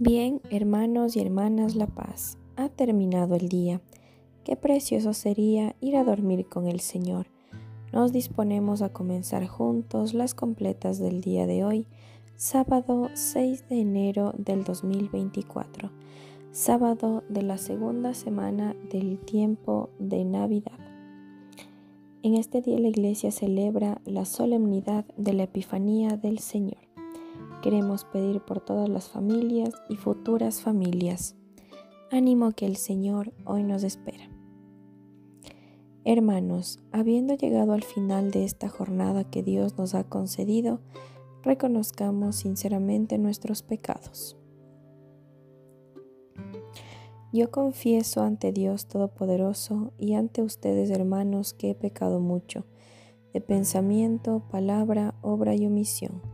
Bien, hermanos y hermanas La Paz, ha terminado el día. Qué precioso sería ir a dormir con el Señor. Nos disponemos a comenzar juntos las completas del día de hoy, sábado 6 de enero del 2024, sábado de la segunda semana del tiempo de Navidad. En este día la iglesia celebra la solemnidad de la Epifanía del Señor. Queremos pedir por todas las familias y futuras familias. Ánimo que el Señor hoy nos espera. Hermanos, habiendo llegado al final de esta jornada que Dios nos ha concedido, reconozcamos sinceramente nuestros pecados. Yo confieso ante Dios Todopoderoso y ante ustedes, hermanos, que he pecado mucho, de pensamiento, palabra, obra y omisión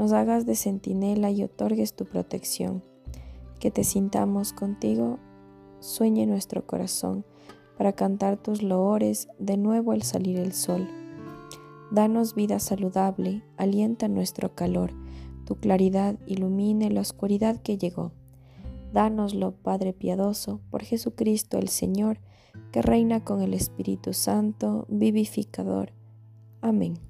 nos hagas de centinela y otorgues tu protección. Que te sintamos contigo, sueñe nuestro corazón para cantar tus loores de nuevo al salir el sol. Danos vida saludable, alienta nuestro calor, tu claridad ilumine la oscuridad que llegó. Dánoslo, Padre piadoso, por Jesucristo el Señor, que reina con el Espíritu Santo, vivificador. Amén.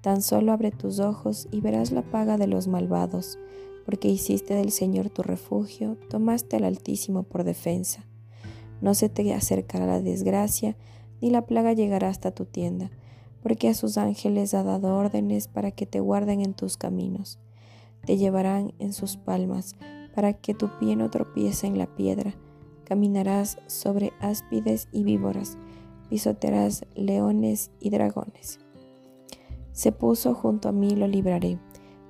Tan solo abre tus ojos y verás la paga de los malvados, porque hiciste del Señor tu refugio, tomaste al Altísimo por defensa. No se te acercará la desgracia, ni la plaga llegará hasta tu tienda, porque a sus ángeles ha dado órdenes para que te guarden en tus caminos. Te llevarán en sus palmas, para que tu pie no tropiece en la piedra. Caminarás sobre áspides y víboras, pisotearás leones y dragones. Se puso junto a mí, lo libraré.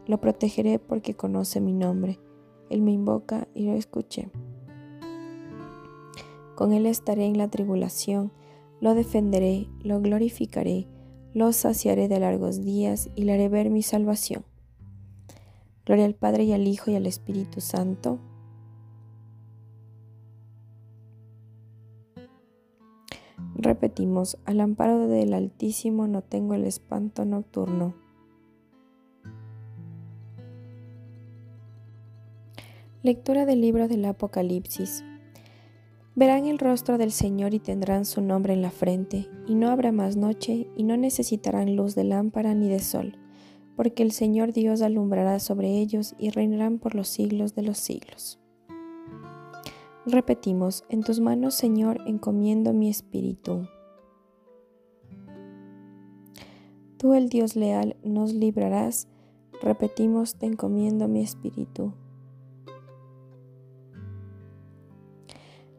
Lo protegeré porque conoce mi nombre. Él me invoca y lo escuché. Con él estaré en la tribulación, lo defenderé, lo glorificaré, lo saciaré de largos días y le haré ver mi salvación. Gloria al Padre y al Hijo y al Espíritu Santo Repetimos, al amparo del Altísimo no tengo el espanto nocturno. Lectura del libro del Apocalipsis. Verán el rostro del Señor y tendrán su nombre en la frente, y no habrá más noche, y no necesitarán luz de lámpara ni de sol, porque el Señor Dios alumbrará sobre ellos y reinarán por los siglos de los siglos. Repetimos, en tus manos, Señor, encomiendo mi espíritu. Tú, el Dios leal, nos librarás. Repetimos, te encomiendo mi espíritu.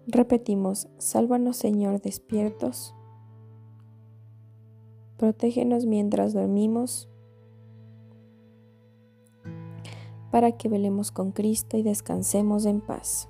Repetimos, sálvanos, Señor, despiertos. Protégenos mientras dormimos, para que velemos con Cristo y descansemos en paz.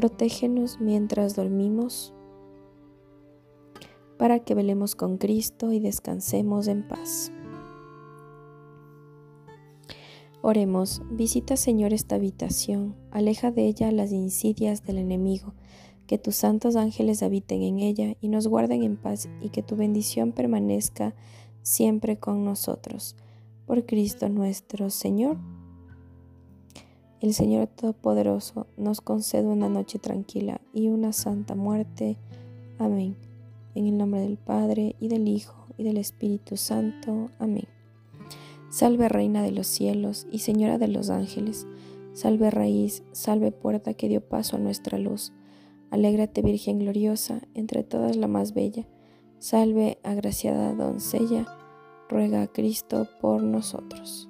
protégenos mientras dormimos, para que velemos con Cristo y descansemos en paz. Oremos, visita Señor esta habitación, aleja de ella las insidias del enemigo, que tus santos ángeles habiten en ella y nos guarden en paz y que tu bendición permanezca siempre con nosotros. Por Cristo nuestro Señor. El Señor Todopoderoso nos concede una noche tranquila y una santa muerte. Amén. En el nombre del Padre y del Hijo y del Espíritu Santo. Amén. Salve Reina de los cielos y Señora de los ángeles, salve raíz, salve puerta que dio paso a nuestra luz. Alégrate Virgen gloriosa, entre todas la más bella. Salve agraciada doncella, ruega a Cristo por nosotros.